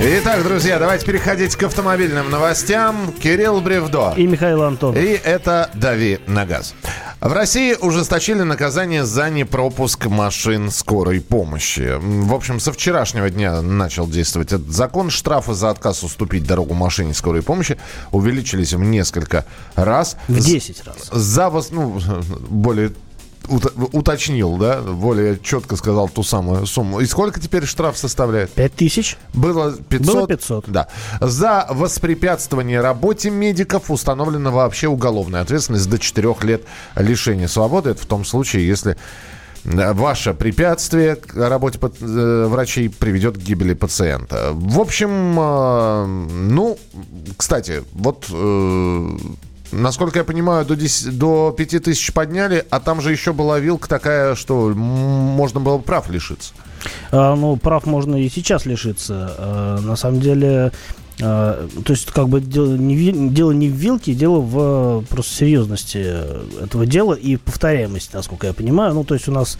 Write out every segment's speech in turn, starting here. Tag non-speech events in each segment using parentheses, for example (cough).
Итак, друзья, давайте переходить к автомобильным новостям. Кирилл Бревдо. И Михаил Антон. И это «Дави на газ». В России ужесточили наказание за непропуск машин скорой помощи. В общем, со вчерашнего дня начал действовать этот закон. Штрафы за отказ уступить дорогу машине скорой помощи увеличились в несколько раз. В 10 раз. За, ну, более уточнил, да, более четко сказал ту самую сумму. И сколько теперь штраф составляет? Пять тысяч. Было 500? Было 500. Да. За воспрепятствование работе медиков установлена вообще уголовная ответственность до 4 лет лишения свободы. Это в том случае, если э, ваше препятствие к работе э, врачей приведет к гибели пациента. В общем, э, ну, кстати, вот Насколько я понимаю, до, 10, до 5 тысяч подняли, а там же еще была вилка такая, что можно было прав лишиться. А, ну, прав можно и сейчас лишиться. А, на самом деле, то есть, как бы дело не, дело не в вилке, дело в просто серьезности этого дела и повторяемости, насколько я понимаю. Ну, то есть у нас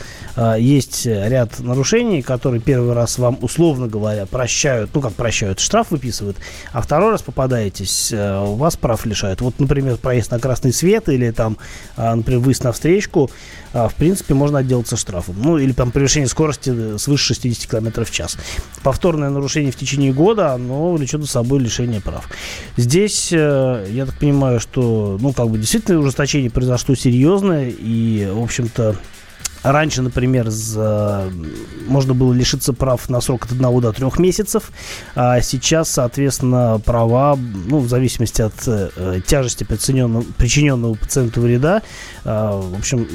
есть ряд нарушений, которые первый раз вам, условно говоря, прощают, ну, как прощают, штраф выписывают, а второй раз попадаетесь, у вас прав лишают. Вот, например, проезд на красный свет или там, например, выезд на встречку, в принципе, можно отделаться штрафом. Ну, или там превышение скорости свыше 60 км в час. Повторное нарушение в течение года, оно влечет за собой лишение прав. Здесь, э, я так понимаю, что, ну, как бы действительно ужесточение произошло серьезное, и, в общем-то, Раньше, например, за... можно было лишиться прав на срок от 1 до 3 месяцев, а сейчас, соответственно, права, ну, в зависимости от э, тяжести причиненного, пациенту вреда, э, в общем,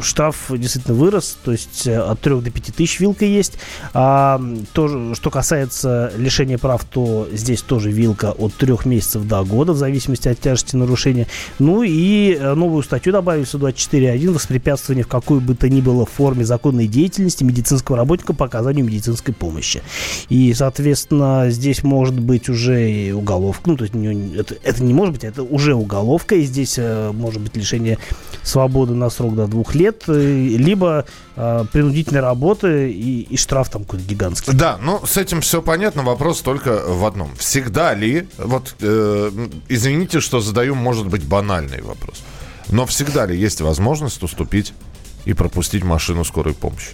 штраф действительно вырос, то есть э, от 3 до 5 тысяч вилка есть. А то, что касается лишения прав, то здесь тоже вилка от 3 месяцев до года, в зависимости от тяжести нарушения. Ну и э, новую статью добавили в 24.1 воспрепятствование в какую бы то ни было в форме законной деятельности медицинского работника по оказанию медицинской помощи. И, соответственно, здесь может быть уже и уголовка. Ну, то есть это, это не может быть, это уже уголовка. И здесь э, может быть лишение свободы на срок до двух лет. Э, либо э, принудительной работы и, и штраф там какой-то гигантский. Да, ну с этим все понятно. Вопрос только в одном. Всегда ли, вот э, извините, что задаю, может быть, банальный вопрос. Но всегда ли есть возможность уступить и пропустить машину скорой помощи?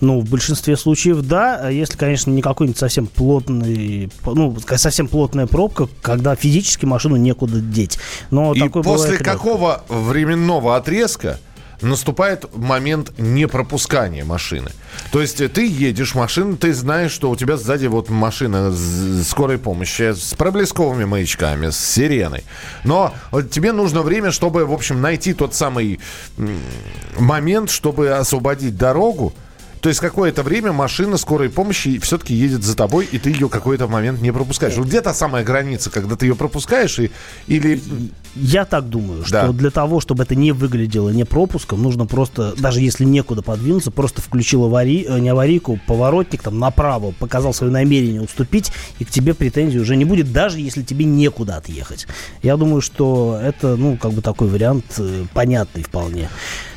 Ну, в большинстве случаев да, если, конечно, не какой-нибудь совсем плотный, ну, совсем плотная пробка, когда физически машину некуда деть. Но и после какого временного отрезка наступает момент непропускания машины. То есть ты едешь, машина, ты знаешь, что у тебя сзади вот машина скорой помощи с проблесковыми маячками, с сиреной. Но тебе нужно время, чтобы, в общем, найти тот самый момент, чтобы освободить дорогу, то есть какое-то время машина скорой помощи все-таки едет за тобой, и ты ее какой-то момент не пропускаешь. Вот где та самая граница, когда ты ее пропускаешь, и, или... Я так думаю, что да. для того, чтобы это не выглядело не пропуском, нужно просто, даже если некуда подвинуться, просто включил авари... Э, не аварийку, поворотник там направо, показал свое намерение уступить, и к тебе претензий уже не будет, даже если тебе некуда отъехать. Я думаю, что это, ну, как бы такой вариант э, понятный вполне.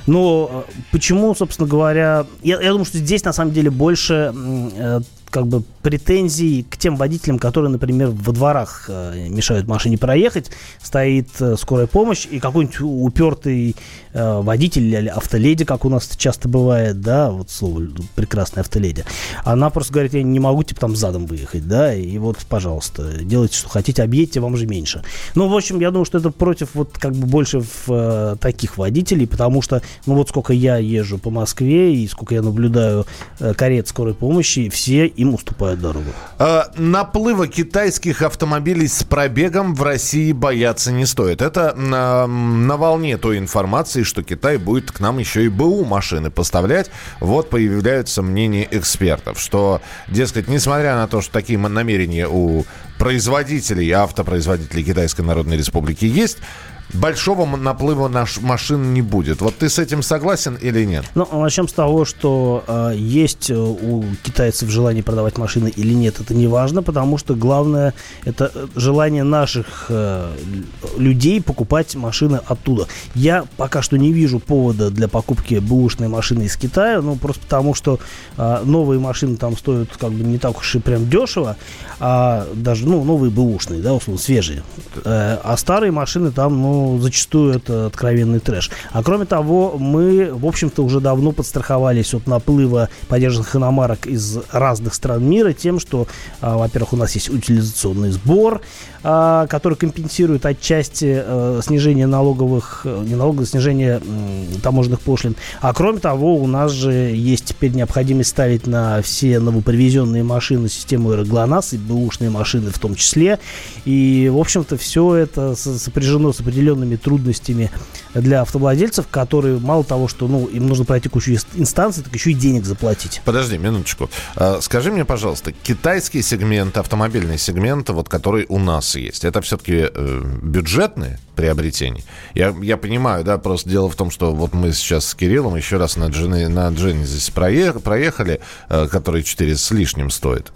Но э, почему, собственно говоря, я, я думаю, что здесь на самом деле больше э, как бы претензий к тем водителям, которые, например, во дворах э, мешают машине проехать, стоит э, скорая помощь, и какой-нибудь упертый э, водитель или автоледи, как у нас часто бывает, да, вот слово прекрасная автоледи, она просто говорит, я не могу, типа, там задом выехать, да, и вот, пожалуйста, делайте, что хотите, объедьте, вам же меньше. Ну, в общем, я думаю, что это против вот как бы больше в таких водителей, потому что, ну, вот сколько я езжу по Москве и сколько я наблюдаю э, карет скорой помощи, все им уступают дорогу. Э, наплыва китайских автомобилей с пробегом в России бояться не стоит. Это на, на волне той информации, что Китай будет к нам еще и БУ машины поставлять. Вот появляются мнения экспертов, что, дескать, несмотря на то, что такие намерения у производителей, автопроизводителей Китайской Народной Республики есть, большого наплыва наш машин не будет. Вот ты с этим согласен или нет? Ну, начнем с того, что э, есть у китайцев желание продавать машины или нет, это не важно, потому что главное это э, желание наших э, людей покупать машины оттуда. Я пока что не вижу повода для покупки бэушной машины из Китая, ну, просто потому что э, новые машины там стоят как бы не так уж и прям дешево, а даже, ну, новые бэушные, да, условно, свежие. Э, а старые машины там, ну, зачастую это откровенный трэш. А кроме того, мы, в общем-то, уже давно подстраховались от наплыва подержанных иномарок из разных стран мира тем, что, а, во-первых, у нас есть утилизационный сбор, который компенсирует отчасти а, снижение налоговых, э, не налоговых, снижение таможенных пошлин. А кроме того, у нас же есть теперь необходимость ставить на все новопривезенные машины систему ГЛОНАСС и бэушные машины в том числе. И, в общем-то, все это сопряжено с определенными трудностями для автовладельцев, которые мало того, что ну, им нужно пройти кучу инстанций, так еще и денег заплатить. Подожди, минуточку. А, скажи мне, пожалуйста, китайский сегмент, автомобильный сегмент, вот который у нас есть, это все-таки э, бюджетные приобретения? Я, я понимаю, да, просто дело в том, что вот мы сейчас с Кириллом еще раз на, Джен, на Genesis проехали, проехали э, который 4 с лишним стоит.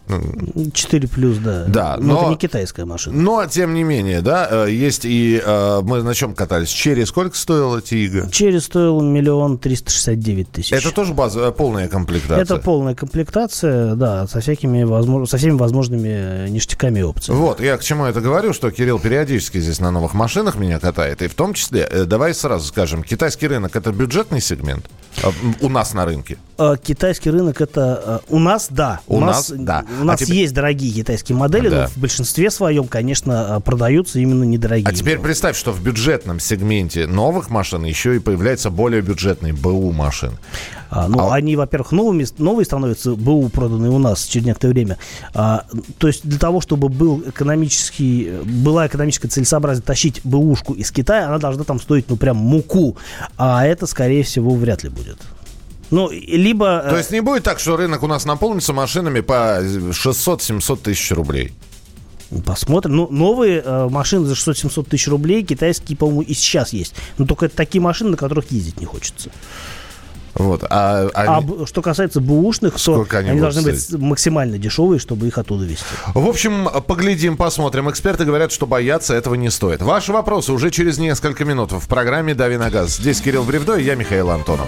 4 плюс, да. Да, но, но это не китайская машина. Но, тем не менее, да, э, есть и... Э, мы на чем катались? Черри сколько стоила Тига? Черри стоил миллион триста шестьдесят девять тысяч. Это тоже базовая, полная комплектация? Это полная комплектация, да, со всякими возможно, со всеми возможными ништяками и опциями. Вот, я к чему это говорю, что Кирилл периодически здесь на новых машинах меня катает, и в том числе, э, давай сразу скажем, китайский рынок это бюджетный сегмент у нас на рынке? А, китайский рынок это у нас, да. У, у нас, нас, да. У нас а теперь... есть дорогие китайские модели, да. но в большинстве своем, конечно, продаются именно недорогие. А теперь представь, что в бюджетном сегменте новых машин еще и появляются более бюджетные БУ машины. А, ну, а... они, во-первых, новыми, новые становятся БУ проданные у нас через некоторое время. А, то есть для того, чтобы был экономический, была экономическая целесообразность тащить БУшку из Китая, она должна там стоить, ну, прям муку. А это, скорее всего, вряд ли будет. Ну, либо... То есть не будет так, что рынок у нас наполнится машинами по 600-700 тысяч рублей? Посмотрим. Ну, новые э, машины за 600-700 тысяч рублей китайские, по-моему, и сейчас есть. Но только это такие машины, на которых ездить не хочется. Вот. А, они... а что касается бэушных, то они, они должны стоить? быть максимально дешевые, чтобы их оттуда везти. В общем, поглядим, посмотрим. Эксперты говорят, что бояться этого не стоит. Ваши вопросы уже через несколько минут в программе «Дави на газ». Здесь Кирилл Бревдо и я, Михаил Антонов.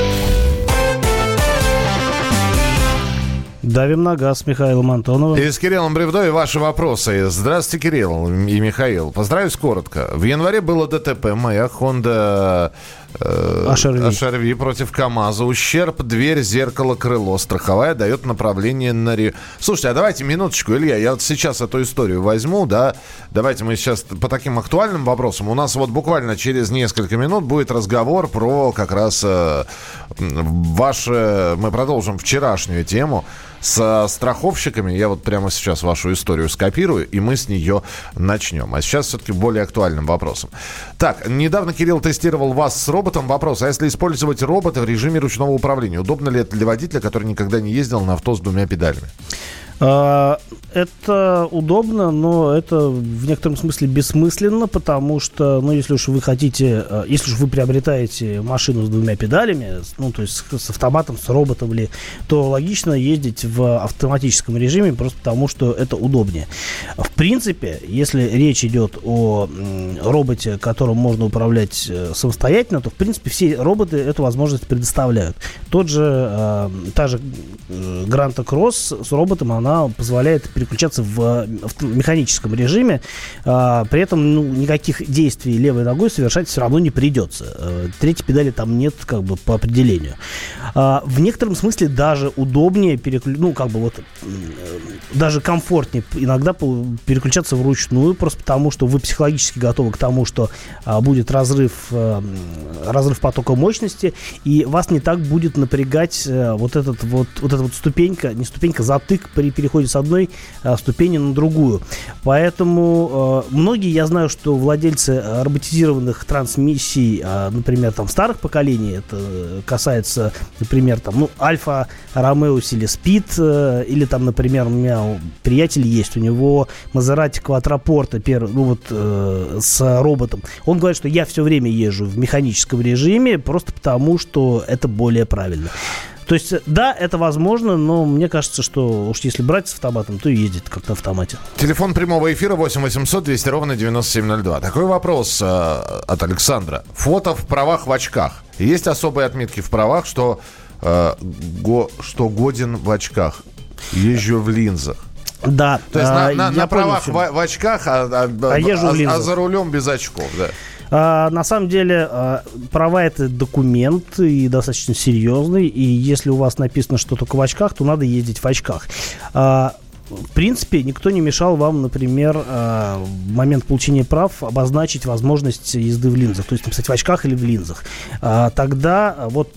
Давим на газ с Михаилом Антоновым. И с Кириллом Бревдо ваши вопросы. Здравствуйте, Кирилл и Михаил. Поздравить коротко. В январе было ДТП. Моя Honda HRV. против КАМАЗа. Ущерб, дверь, зеркало, крыло. Страховая дает направление на... Ре... Слушайте, а давайте минуточку, Илья, я вот сейчас эту историю возьму, да. Давайте мы сейчас по таким актуальным вопросам. У нас вот буквально через несколько минут будет разговор про как раз э, ваше... Мы продолжим вчерашнюю тему с страховщиками. Я вот прямо сейчас вашу историю скопирую, и мы с нее начнем. А сейчас все-таки более актуальным вопросом. Так, недавно Кирилл тестировал вас с роботом. Вопрос, а если использовать робота в режиме ручного управления, удобно ли это для водителя, который никогда не ездил на авто с двумя педалями? А, это удобно, но это в некотором смысле бессмысленно, потому что, ну, если уж вы хотите, а, если уж вы приобретаете машину с двумя педалями, ну, то есть с, автоматом, с роботом ли, то логично ездить в автоматическом режиме просто потому, что это удобнее. В принципе, если речь идет о роботе, которым можно управлять э, самостоятельно, то, в принципе, все роботы эту возможность предоставляют. Тот же, та же Гранта Кросс с роботом, она позволяет переключаться в, в механическом режиме. А, при этом ну, никаких действий левой ногой совершать все равно не придется. А, третьей педали там нет как бы по определению. А, в некотором смысле даже удобнее переключ... ну как бы вот даже комфортнее иногда переключаться вручную, просто потому что вы психологически готовы к тому, что а, будет разрыв, а, разрыв потока мощности, и вас не так будет напрягать а, вот этот вот, вот эта вот ступенька, не ступенька, затык при переходе с одной а, ступени на другую. Поэтому а, многие, я знаю, что владельцы роботизированных трансмиссий, а, например, там старых поколений, это касается, например, там, ну, Альфа Ромеус или Спид, или там, например, у меня приятель есть, у него Мазерати Квадрапорта, первый, ну вот э, с роботом. Он говорит, что я все время езжу в механическом режиме, просто потому, что это более правильно. То есть, да, это возможно, но мне кажется, что уж если брать с автоматом, то и ездит как на автомате. Телефон прямого эфира 8 800 200 ровно 9702. Такой вопрос э, от Александра. Фото в правах в очках. Есть особые отметки в правах, что, э, го, что годен в очках. Езжу в линзах. Да. То есть а, на, на, на правах в, в очках, а, а, а, а, а за рулем без очков, да. А, на самом деле, а, права это документ и достаточно серьезный. И если у вас написано, что только в очках, то надо ездить в очках. А, в принципе, никто не мешал вам, например, э, в момент получения прав обозначить возможность езды в линзах, то есть написать в очках или в линзах. А, тогда вот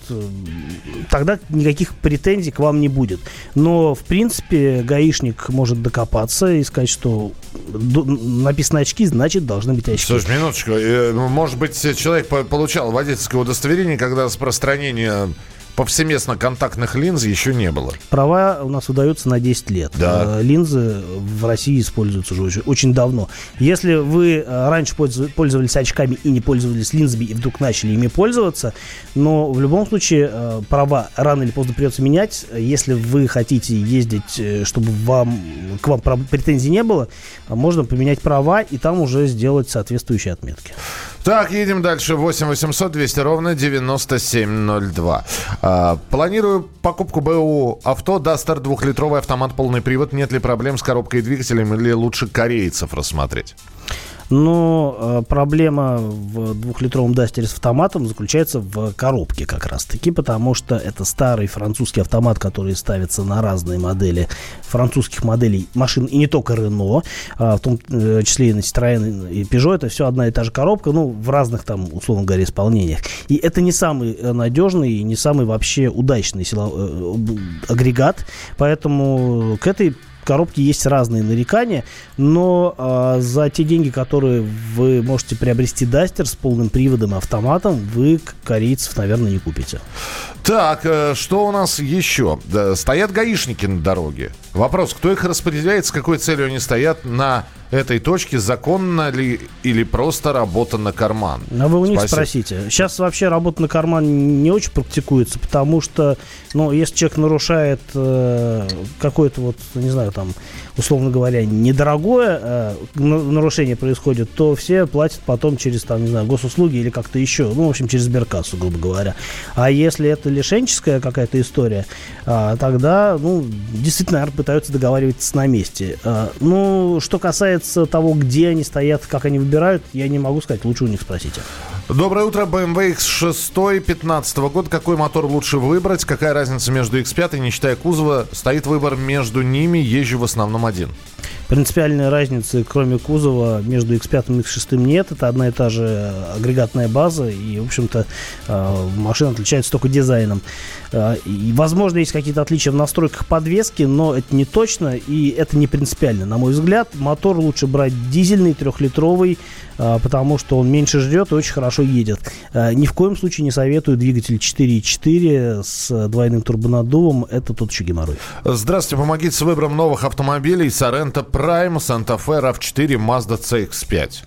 тогда никаких претензий к вам не будет. Но, в принципе, гаишник может докопаться и сказать, что написано очки, значит, должны быть очки. Слушай, минуточку. Э, может быть, человек получал водительское удостоверение, когда распространение повсеместно контактных линз еще не было. Права у нас выдаются на 10 лет. Да. Э, линзы в России используются уже очень, очень давно. Если вы э, раньше пользовались очками и не пользовались линзами, и вдруг начали ими пользоваться, но в любом случае э, права рано или поздно придется менять. Если вы хотите ездить, чтобы вам, к вам претензий не было, можно поменять права и там уже сделать соответствующие отметки. Так, едем дальше. 8 800 200 ровно 9702. А, планирую покупку БУ авто. Дастер двухлитровый автомат полный привод. Нет ли проблем с коробкой и двигателем или лучше корейцев рассмотреть? Но э, проблема в двухлитровом Дастере с автоматом заключается в коробке как раз-таки, потому что это старый французский автомат, который ставится на разные модели французских моделей машин, и не только Рено, а в том э, числе и на Citroёn и Peugeot, это все одна и та же коробка, ну, в разных там, условно говоря, исполнениях. И это не самый э, надежный и не самый вообще удачный агрегат, поэтому к этой коробке есть разные нарекания, но э, за те деньги, которые вы можете приобрести Дастер с полным приводом и автоматом, вы корейцев, наверное, не купите. Так, э, что у нас еще? Стоят гаишники на дороге. Вопрос, кто их распределяет, с какой целью они стоят на этой точки, законно ли или просто работа на карман? А вы у них Спасибо. спросите. Сейчас вообще работа на карман не очень практикуется, потому что, ну, если человек нарушает э, какое-то вот, не знаю, там, условно говоря, недорогое э, нарушение происходит, то все платят потом через, там, не знаю, госуслуги или как-то еще, ну, в общем, через сберкассу, грубо говоря. А если это лишенческая какая-то история, э, тогда, ну, действительно, наверное, пытаются договариваться на месте. Э, ну, что касается того, где они стоят, как они выбирают, я не могу сказать, лучше у них спросите. Доброе утро, BMW X6 15 года. Какой мотор лучше выбрать? Какая разница между X5 и, не считая кузова? Стоит выбор между ними, езжу в основном один. Принципиальной разницы, кроме кузова, между X5 и X6 нет. Это одна и та же агрегатная база. И, в общем-то, э, машина отличается только дизайном. Э, и, возможно, есть какие-то отличия в настройках подвески, но это не точно и это не принципиально. На мой взгляд, мотор лучше брать дизельный, трехлитровый, э, потому что он меньше жрет и очень хорошо едет. Ни в коем случае не советую двигатель 4.4 с двойным турбонаддувом. Это тот еще геморрой. Здравствуйте, помогите с выбором новых автомобилей. Sorento Prime, Santa Fe, RAV4, Mazda CX-5.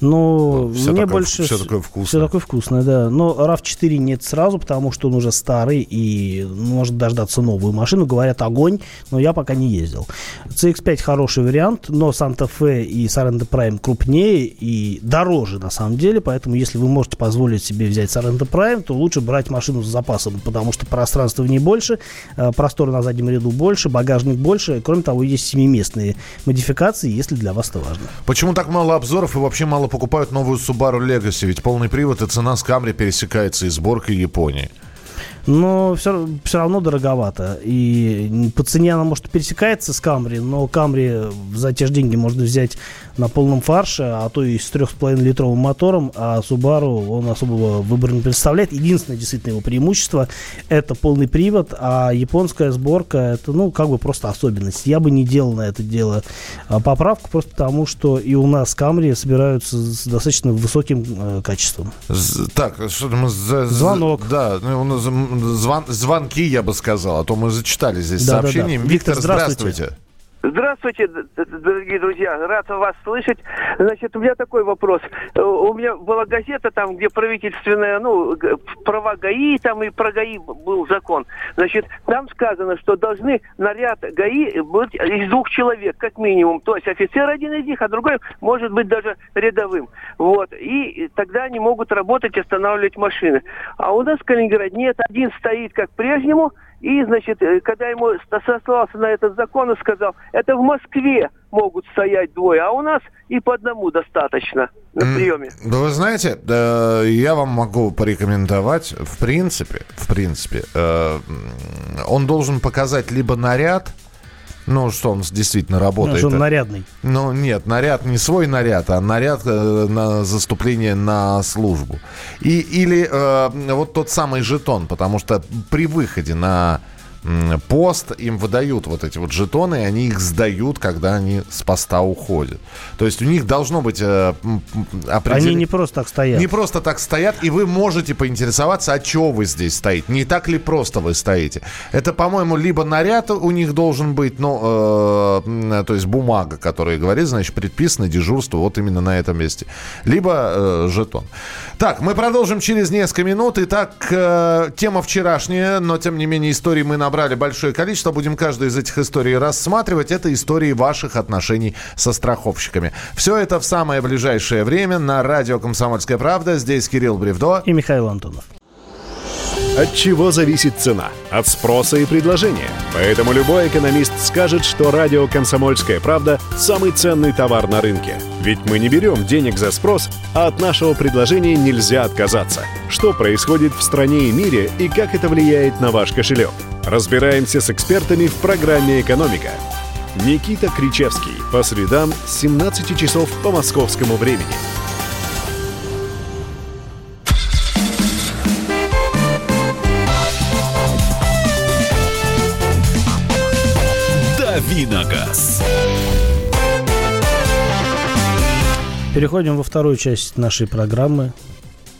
Ну, Все мне такое- больше... все такое вкусное. Все такое вкусное, да. Но RAV4 нет сразу, потому что он уже старый и может дождаться новую машину. Говорят, огонь, но я пока не ездил. CX-5 хороший вариант, но Санта-Фе и Sorento Prime крупнее и дороже на самом деле, поэтому если вы можете позволить себе взять Sorento Prime, то лучше брать машину с запасом, потому что пространства в ней больше, э, простора на заднем ряду больше, багажник больше. Кроме того, есть семиместные модификации, если для вас это важно. Почему так мало обзоров и вообще мало покупают новую Subaru Legacy? Ведь полный привод и цена с Камри пересекается и сборкой Японии. Но все, все равно дороговато. И по цене она, может, пересекается с Камри, но Камри за те же деньги можно взять на полном фарше, а то и с 3,5 литровым мотором, а Subaru он особого выбора не представляет. Единственное действительно его преимущество это полный привод, а японская сборка это, ну, как бы просто особенность. Я бы не делал на это дело а, поправку, просто потому что и у нас Камри собираются с достаточно высоким э, качеством. З- Так, что мы... за- Звонок. Да, ну, у нас м, звон- звонки, я бы сказал, а то мы зачитали здесь Да-да-да. сообщение. Виктор, Виктор, здравствуйте. здравствуйте. Здравствуйте, дорогие друзья, рад вас слышать. Значит, у меня такой вопрос. Э, У меня была газета там, где правительственная, ну, права ГАИ, там и про ГАИ был закон. Значит, там сказано, что должны наряд ГАИ быть из двух человек, как минимум. То есть офицер один из них, а другой может быть даже рядовым. Вот. И тогда они могут работать, останавливать машины. А у нас в Калининграде нет, один стоит как прежнему, и, значит, э, когда ему сослался на этот закон и сказал, это в Москве могут стоять двое, а у нас и по одному достаточно на приеме. Да вы знаете, я вам могу порекомендовать, в принципе, в принципе, э, он должен показать либо наряд, ну, что он действительно Ну, работает. что он нарядный. Ну, нет, наряд не свой наряд, а наряд э, на заступление на службу. И, или э, вот тот самый жетон, потому что при выходе на пост им выдают вот эти вот жетоны, и они их сдают, когда они с поста уходят. То есть у них должно быть э, м, м, определен- Они не просто так стоят. не просто так стоят, и вы можете поинтересоваться, а чего вы здесь стоите. Не так ли просто вы стоите? Это, по-моему, либо наряд у них должен быть, ну, э, то есть бумага, которая говорит, значит, предписано дежурство вот именно на этом месте. Либо э, жетон. Так, мы продолжим через несколько минут. Итак, э, тема вчерашняя, но, тем не менее, историй мы набрали большое количество. Будем каждую из этих историй рассматривать. Это истории ваших отношений со страховщиками. Все это в самое ближайшее время на радио «Комсомольская правда». Здесь Кирилл Бревдо. И Михаил Антонов. От чего зависит цена? От спроса и предложения. Поэтому любой экономист скажет, что радио «Комсомольская правда» – самый ценный товар на рынке. Ведь мы не берем денег за спрос, а от нашего предложения нельзя отказаться. Что происходит в стране и мире и как это влияет на ваш кошелек? Разбираемся с экспертами в программе «Экономика». Никита Кричевский. По средам с 17 часов по московскому времени. Переходим во вторую часть нашей программы.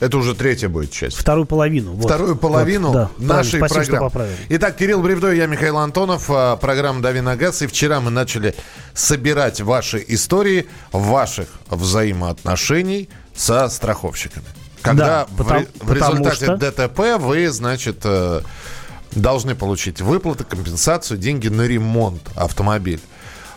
Это уже третья будет часть. Вторую половину. вот. Вторую половину Вот, да, нашей спасибо, программы. Итак, Кирилл Бревдо, я Михаил Антонов, а, программа «Дави на газ». И вчера мы начали собирать ваши истории ваших взаимоотношений со страховщиками. Когда Да, в, потому- в потому результате что- ДТП вы, значит, э, должны получить выплаты, компенсацию, деньги на ремонт автомобиля.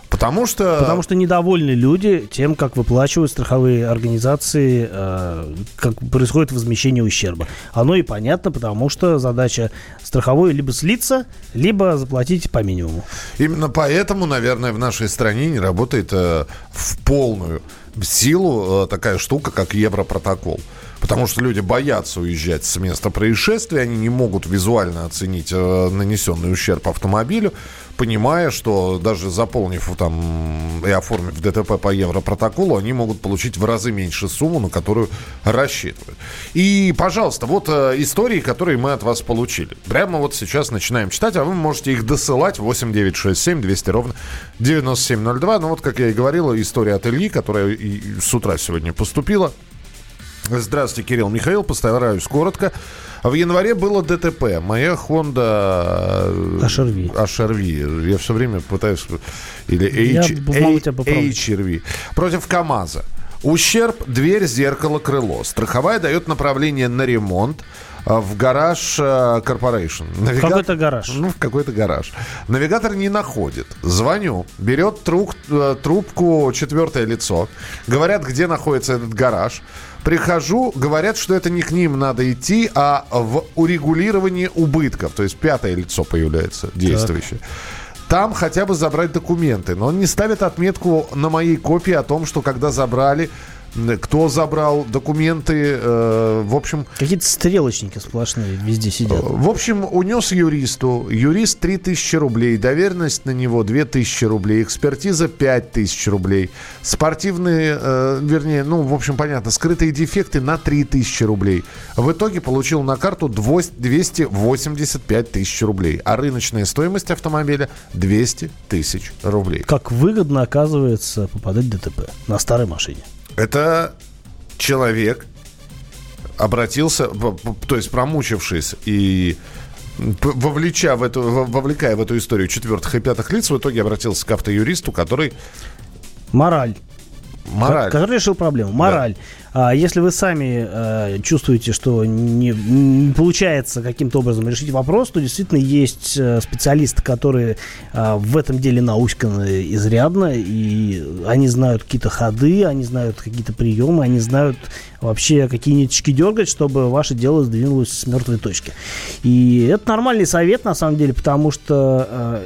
Потому что... Потому что недовольны люди тем, как выплачивают страховые организации, э, как происходит возмещение ущерба. Оно и понятно, потому что задача страховой либо слиться, либо заплатить по минимуму. Именно поэтому, наверное, в нашей стране не работает э, в полную силу э, такая штука, как Европротокол. Потому что люди боятся уезжать с места происшествия, они не могут визуально оценить э, нанесенный ущерб автомобилю, понимая, что даже заполнив там и оформив ДТП по Европротоколу, они могут получить в разы меньше сумму, на которую рассчитывают. И, пожалуйста, вот э, истории, которые мы от вас получили. Прямо вот сейчас начинаем читать, а вы можете их досылать 8967 200 ровно 9702. Ну вот, как я и говорил, история от Ильи, которая и- с утра сегодня поступила. Здравствуйте, Кирилл Михаил, постараюсь коротко. В январе было ДТП. Моя Honda... э, HRV. HRV. Я все время пытаюсь... Или H. HRV. Против КАМАЗа. Ущерб, дверь, зеркало, крыло. Страховая дает направление на ремонт а, в гараж Corporation. Навига... Какой-то гараж. Ну, в какой-то гараж. Навигатор не находит. Звоню. Берет труб... Э, трубку четвертое лицо. Говорят, где находится этот гараж. Прихожу, говорят, что это не к ним надо идти, а в урегулировании убытков. То есть пятое лицо появляется действующее. Так. Там хотя бы забрать документы. Но он не ставит отметку на моей копии о том, что когда забрали, кто забрал документы, э, в общем... Какие-то стрелочники сплошные везде сидят. В общем, унес юристу. Юрист 3000 рублей, доверенность на него 2000 рублей, экспертиза 5000 рублей, спортивные, э, вернее, ну, в общем, понятно, скрытые дефекты на 3000 рублей. В итоге получил на карту 285 тысяч рублей, а рыночная стоимость автомобиля 200 тысяч рублей. Как выгодно, оказывается, попадать в ДТП на старой машине. Это человек обратился, то есть промучившись и вовлеча в эту, вовлекая в эту историю четвертых и пятых лиц, в итоге обратился к автоюристу, который... Мораль. Мораль. Который решил проблему. Мораль. Да. А если вы сами э, чувствуете, что не, не получается каким-то образом решить вопрос, то действительно есть э, специалисты, которые э, в этом деле науськаны изрядно, и они знают какие-то ходы, они знают какие-то приемы, они знают вообще какие ниточки дергать, чтобы ваше дело сдвинулось с мертвой точки. И это нормальный совет, на самом деле, потому что э,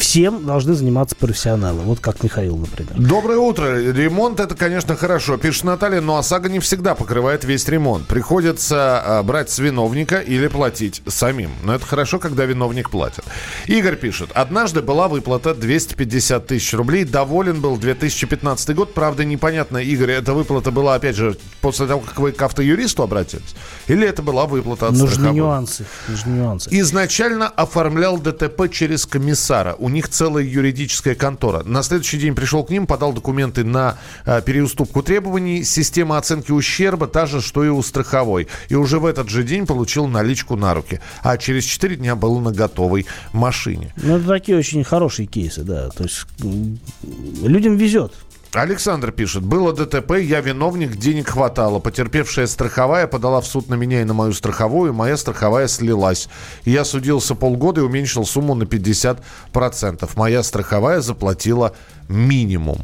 всем должны заниматься профессионалы. Вот как Михаил, например. Доброе утро. Ремонт это, конечно, хорошо. Пишет Наталья, но ОСАГО не всегда покрывает весь ремонт. Приходится а, брать с виновника или платить самим. Но это хорошо, когда виновник платит. Игорь пишет. Однажды была выплата 250 тысяч рублей. Доволен был 2015 год. Правда, непонятно, Игорь, эта выплата была, опять же, после того, как вы к автоюристу обратились? Или это была выплата от Нужны страховой? нюансы. Нужны нюансы. Изначально оформлял ДТП через комиссара. У них целая юридическая контора. На следующий день пришел к ним, подал документы на э, переуступку требований. Система оценки ущерба та же, что и у страховой. И уже в этот же день получил наличку на руки. А через 4 дня был на готовой машине. Ну, это такие очень хорошие кейсы, да. То есть людям везет. Александр пишет. Было ДТП, я виновник, денег хватало. Потерпевшая страховая подала в суд на меня и на мою страховую. Моя страховая слилась. Я судился полгода и уменьшил сумму на 50%. Моя страховая заплатила минимум.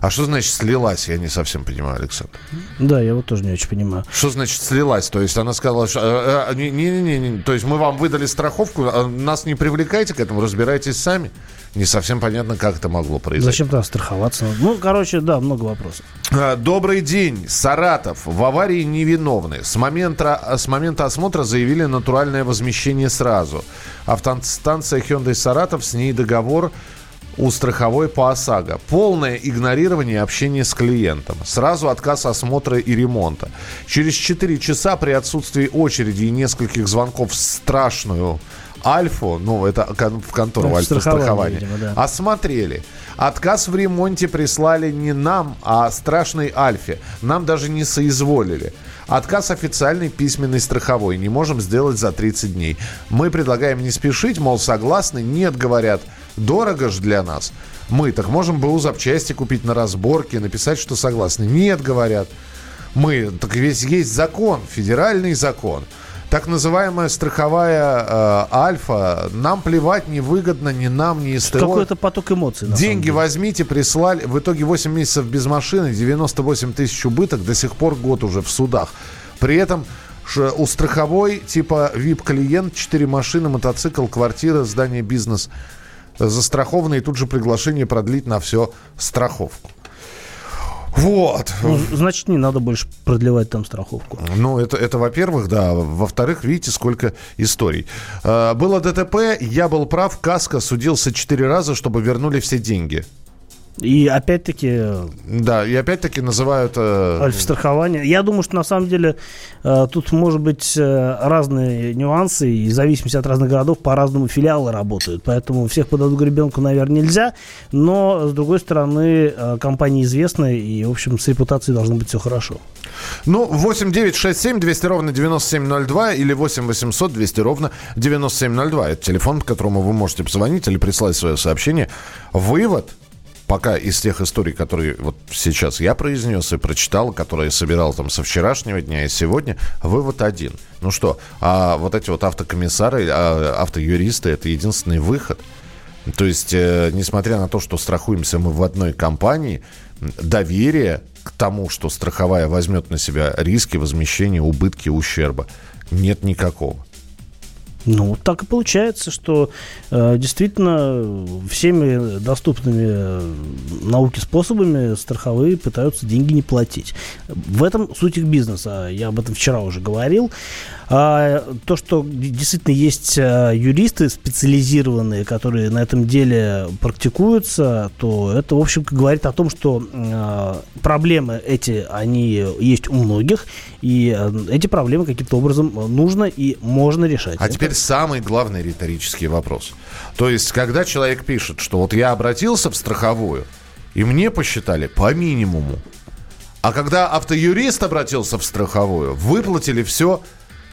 А что значит слилась, я не совсем понимаю, Александр. Да, я вот тоже не очень понимаю. Что значит слилась? То есть она сказала, что не-не-не, не, то есть мы вам выдали страховку, а нас не привлекайте к этому, разбирайтесь сами. Не совсем понятно, как это могло произойти. Зачем тогда страховаться? Ну, короче, да, много вопросов. А, добрый день. Саратов. В аварии невиновны. С момента, с момента осмотра заявили натуральное возмещение сразу. Автостанция Hyundai Саратов, с ней договор у страховой по ОСАГО. Полное игнорирование общения с клиентом. Сразу отказ осмотра и ремонта. Через 4 часа при отсутствии очереди и нескольких звонков в страшную Альфу, ну, это в контору ну, Альфа страхования, видимо, да. осмотрели. Отказ в ремонте прислали не нам, а страшной Альфе. Нам даже не соизволили. Отказ официальной письменной страховой. Не можем сделать за 30 дней. Мы предлагаем не спешить, мол, согласны. Нет, говорят, дорого же для нас. Мы так можем БУ запчасти купить на разборке, написать, что согласны. Нет, говорят. Мы, так весь есть закон, федеральный закон так называемая страховая э, альфа, нам плевать невыгодно ни нам, ни СТО. Какой-то поток эмоций. Деньги возьмите, прислали. В итоге 8 месяцев без машины, 98 тысяч убыток, до сих пор год уже в судах. При этом у страховой типа VIP-клиент, 4 машины, мотоцикл, квартира, здание, бизнес застрахованы и тут же приглашение продлить на все страховку. Вот. Ну, значит, не надо больше продлевать там страховку. Ну, это, это во-первых, да. Во-вторых, видите, сколько историй. А, было ДТП, я был прав, Каска судился четыре раза, чтобы вернули все деньги. И опять-таки... Да, и опять-таки называют... Э... Альф-страхование. Я думаю, что на самом деле э, тут может быть э, разные нюансы, и в зависимости от разных городов по-разному филиалы работают. Поэтому всех под одну гребенку, наверное, нельзя. Но, с другой стороны, э, компания известная, и, в общем, с репутацией должно быть все хорошо. Ну, 8 9 6 7 200 ровно 9702 или 8 800 200 ровно 9702. Это телефон, к которому вы можете позвонить или прислать свое сообщение. Вывод – пока из тех историй, которые вот сейчас я произнес и прочитал, которые собирал там со вчерашнего дня и сегодня, вывод один. Ну что, а вот эти вот автокомиссары, а, автоюристы, это единственный выход. То есть, э, несмотря на то, что страхуемся мы в одной компании, доверие к тому, что страховая возьмет на себя риски возмещения убытки, ущерба, нет никакого. Ну, так и получается, что э, действительно всеми доступными э, науке способами страховые пытаются деньги не платить. В этом суть их бизнеса. Я об этом вчера уже говорил. А то, что действительно есть э, юристы специализированные, которые на этом деле практикуются, то это, в общем, говорит о том, что э, проблемы эти, они есть у многих, и э, эти проблемы каким-то образом нужно и можно решать. А теперь самый главный риторический вопрос. То есть, когда человек пишет, что вот я обратился в страховую, и мне посчитали по минимуму, а когда автоюрист обратился в страховую, выплатили все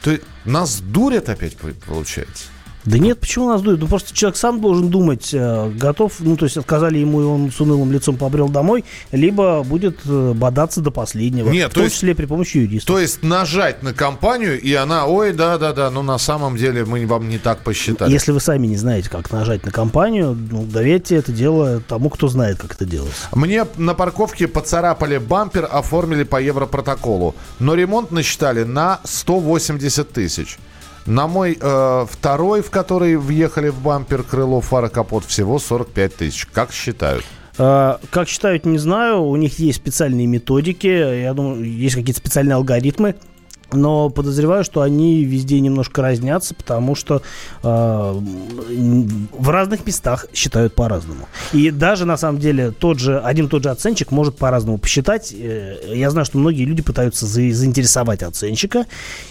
то нас дурят опять, получается? Да нет, почему нас дует? Ну, просто человек сам должен думать, э, готов, ну, то есть отказали ему, и он с унылым лицом побрел домой, либо будет э, бодаться до последнего. Нет, в том есть, числе при помощи юриста. То есть нажать на компанию, и она, ой, да-да-да, ну, на самом деле мы вам не так посчитали. Если вы сами не знаете, как нажать на компанию, ну, доверьте это дело тому, кто знает, как это делать. Мне на парковке поцарапали бампер, оформили по европротоколу, но ремонт насчитали на 180 тысяч. На мой э, второй, в который въехали в бампер, крыло, фара, капот, всего 45 тысяч. Как считают? Э, как считают, не знаю. У них есть специальные методики. Я думаю, есть какие-то специальные алгоритмы но подозреваю, что они везде немножко разнятся, потому что э, в разных местах считают по-разному. И даже на самом деле тот же один тот же оценщик может по-разному посчитать. Э, я знаю, что многие люди пытаются за, заинтересовать оценщика,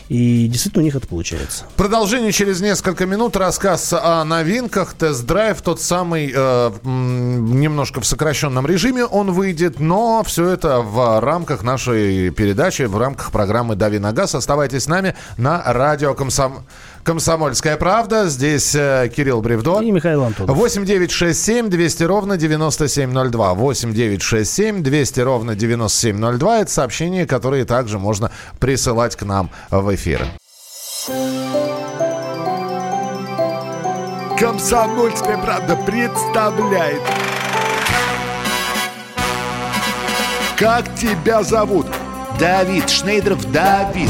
и действительно у них это получается. Продолжение через несколько минут. Рассказ о новинках. Тест-драйв тот самый э, немножко в сокращенном режиме он выйдет, но все это в рамках нашей передачи, в рамках программы «Дави на газ» Оставайтесь с нами на радио Комсом... «Комсомольская правда». Здесь э, Кирилл Бревдо. И Михаил Антонов. 8 9 6 7 200 ровно 9702. 8 9 6 7 200 ровно 9702. Это сообщения, которые также можно присылать к нам в эфир. «Комсомольская правда» представляет Как тебя зовут? Давид Шнейдров Давид.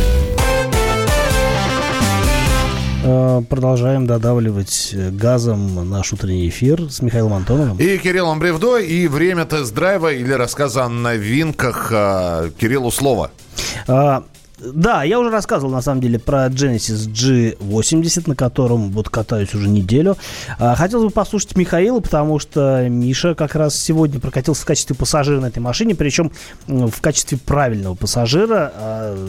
Продолжаем додавливать газом наш утренний эфир с Михаилом Антоновым. И Кириллом Бревдо. И время тест-драйва или рассказа о новинках. Э, Кириллу слово. А, да, я уже рассказывал, на самом деле, про Genesis G80, на котором вот катаюсь уже неделю. А, хотелось бы послушать Михаила, потому что Миша как раз сегодня прокатился в качестве пассажира на этой машине, причем в качестве правильного пассажира. А,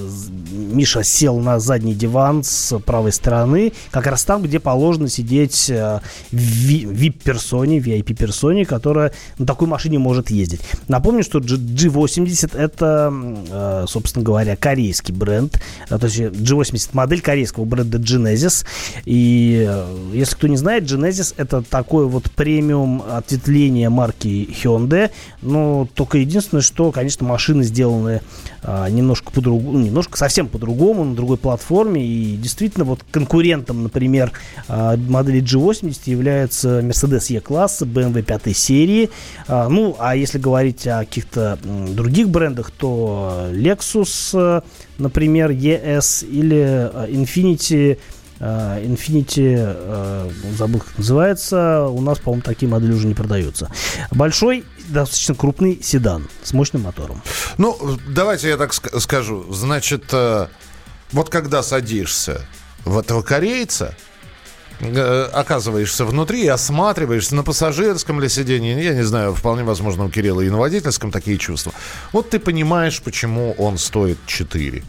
Миша сел на задний диван с правой стороны, как раз там, где положено сидеть а, VIP-персоне, VIP-персоне, которая на такой машине может ездить. Напомню, что G80 это, собственно говоря, корейский бренд, а, то есть G80 модель корейского бренда Genesis. И э, если кто не знает, Genesis это такое вот премиум ответвление марки Hyundai. Но только единственное, что, конечно, машины сделаны а, немножко по-другому, ну, немножко совсем по-другому, на другой платформе. И действительно, вот конкурентом, например, а, модели G80 является Mercedes E-класса, BMW 5 серии. Ну, а если говорить о каких-то других брендах, то Lexus, например, ES или Infiniti э, Infinity, э, забыл, как называется, у нас, по-моему, такие модели уже не продаются. Большой, достаточно крупный седан с мощным мотором. Ну, давайте я так скажу. Значит, э, вот когда садишься в этого корейца, Э, оказываешься внутри и осматриваешься на пассажирском ли сиденье, я не знаю, вполне возможно у Кирилла и на водительском такие чувства. Вот ты понимаешь, почему он стоит 4.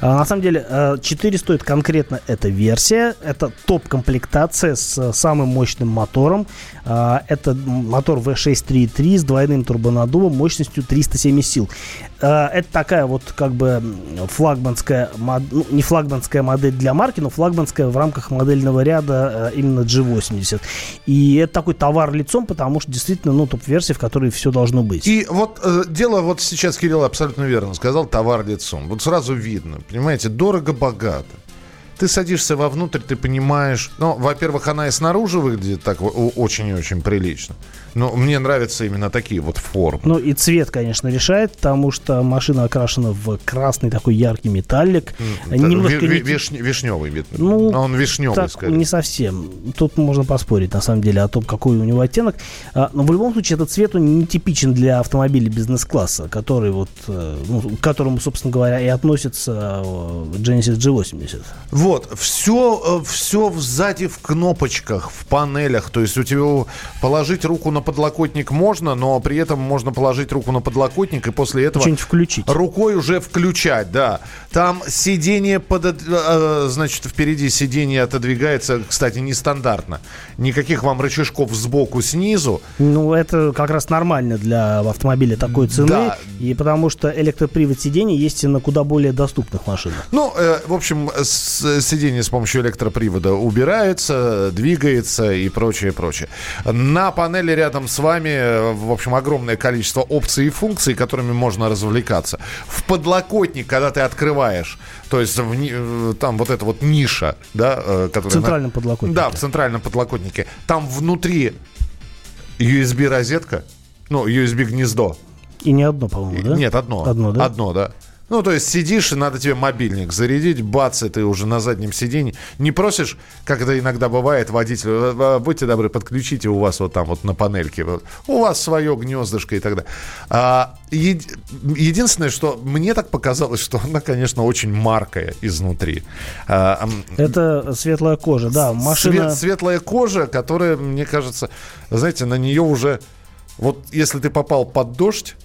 А, на самом деле, 4 э, стоит конкретно эта версия. Это топ-комплектация с самым мощным мотором. А, это мотор V6.3.3 с двойным турбонаддувом мощностью 370 сил. А, это такая вот как бы флагманская, ну, не флагманская модель для марки, но флагманская в рамках модельного ряда э, именно G80. И это такой товар лицом, потому что действительно, ну, топ-версия, в которой все должно быть. И вот э, дело вот сейчас Кирилл абсолютно верно сказал, товар лицом. Вот сразу видно, понимаете, дорого-богато ты садишься вовнутрь, ты понимаешь... Ну, во-первых, она и снаружи выглядит так очень и очень прилично. Но мне нравятся именно такие вот формы. Ну и цвет, конечно, решает, потому что машина окрашена в красный такой яркий металлик. Mm, Немножко ви- виш- вишневый вид. Ну, он вишневый, так, скорее. Не совсем. Тут можно поспорить, на самом деле, о том, какой у него оттенок. А, но в любом случае, этот цвет, он не типичен для автомобиля бизнес-класса, который вот, э, ну, к которому, собственно говоря, и относится э, Genesis G80. Вот, все, все сзади в кнопочках, в панелях. То есть у тебя положить руку на подлокотник можно, но при этом можно положить руку на подлокотник и после этого... Что-нибудь включить. Рукой уже включать, да. Там сиденье, под, э, значит, впереди сиденье отодвигается, кстати, нестандартно. Никаких вам рычажков сбоку, снизу. Ну, это как раз нормально для автомобиля такой цены. Да. И потому что электропривод сидений есть на куда более доступных машинах. Ну, э, в общем, с, сиденье с помощью электропривода убирается, двигается и прочее, прочее. На панели рядом с вами, в общем, огромное количество опций и функций, которыми можно развлекаться. В подлокотник, когда ты открываешь, то есть в, э, там вот эта вот ниша, да, э, которая... В центральном на... подлокотнике. Да, в центральном подлокотнике. Там внутри USB-розетка, ну, USB-гнездо. И не одно, по-моему, да? Нет, одно. Одно, да? Одно, да. Ну, то есть сидишь, и надо тебе мобильник зарядить, бац, и ты уже на заднем сиденье. Не просишь, как это иногда бывает, водитель, «Э, э, будьте добры, подключите у вас вот там вот на панельке, вот, у вас свое гнездышко и так далее. А, еди, единственное, что мне так показалось, что она, конечно, очень маркая изнутри. А, это светлая кожа, да, машина... Свет, светлая кожа, которая, мне кажется, знаете, на нее уже... Вот если ты попал под дождь,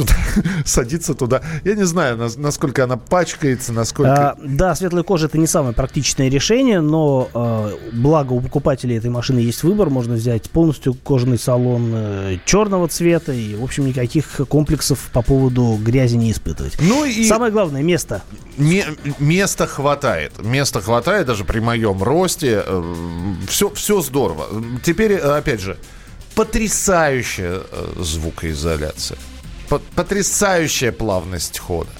туда, (laughs) садиться туда. Я не знаю, насколько она пачкается, насколько... А, да, светлая кожа это не самое практичное решение, но а, благо у покупателей этой машины есть выбор. Можно взять полностью кожаный салон э, черного цвета и, в общем, никаких комплексов по поводу грязи не испытывать. Ну и... Самое главное, место. Ме- места хватает. Места хватает даже при моем росте. Все, э, все здорово. Теперь, опять же, потрясающая э, звукоизоляция потрясающая плавность хода.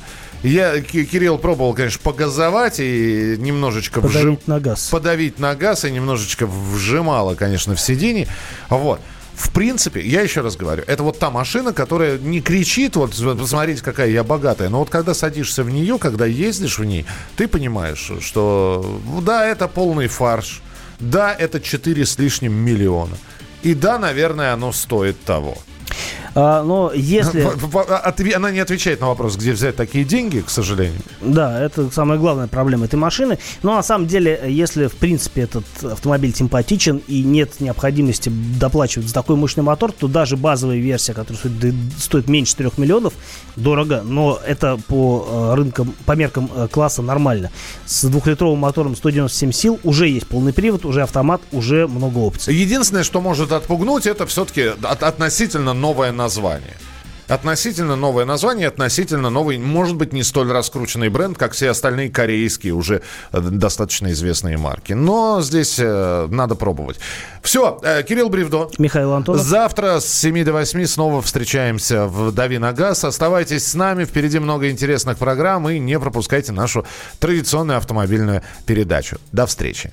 Я, Кирилл, пробовал, конечно, погазовать и немножечко... Подавить вжим... на газ. Подавить на газ и немножечко вжимало, конечно, в сиденье. Вот. В принципе, я еще раз говорю, это вот та машина, которая не кричит, вот, посмотрите, какая я богатая, но вот когда садишься в нее, когда ездишь в ней, ты понимаешь, что да, это полный фарш, да, это 4 с лишним миллиона, и да, наверное, оно стоит того. А, но если... Она не отвечает на вопрос, где взять такие деньги, к сожалению. Да, это самая главная проблема этой машины. Но на самом деле, если в принципе этот автомобиль симпатичен и нет необходимости доплачивать за такой мощный мотор, то даже базовая версия, которая стоит, стоит меньше 4 миллионов, дорого, но это по э, рынкам, по меркам э, класса нормально. С двухлитровым мотором 197 сил уже есть полный привод, уже автомат, уже много опций. Единственное, что может отпугнуть, это все-таки относительно новое название. Относительно новое название, относительно новый, может быть, не столь раскрученный бренд, как все остальные корейские уже э, достаточно известные марки. Но здесь э, надо пробовать. Все, э, Кирилл Бревдо. Михаил Антонов. Завтра с 7 до 8 снова встречаемся в «Дави на газ». Оставайтесь с нами, впереди много интересных программ и не пропускайте нашу традиционную автомобильную передачу. До встречи.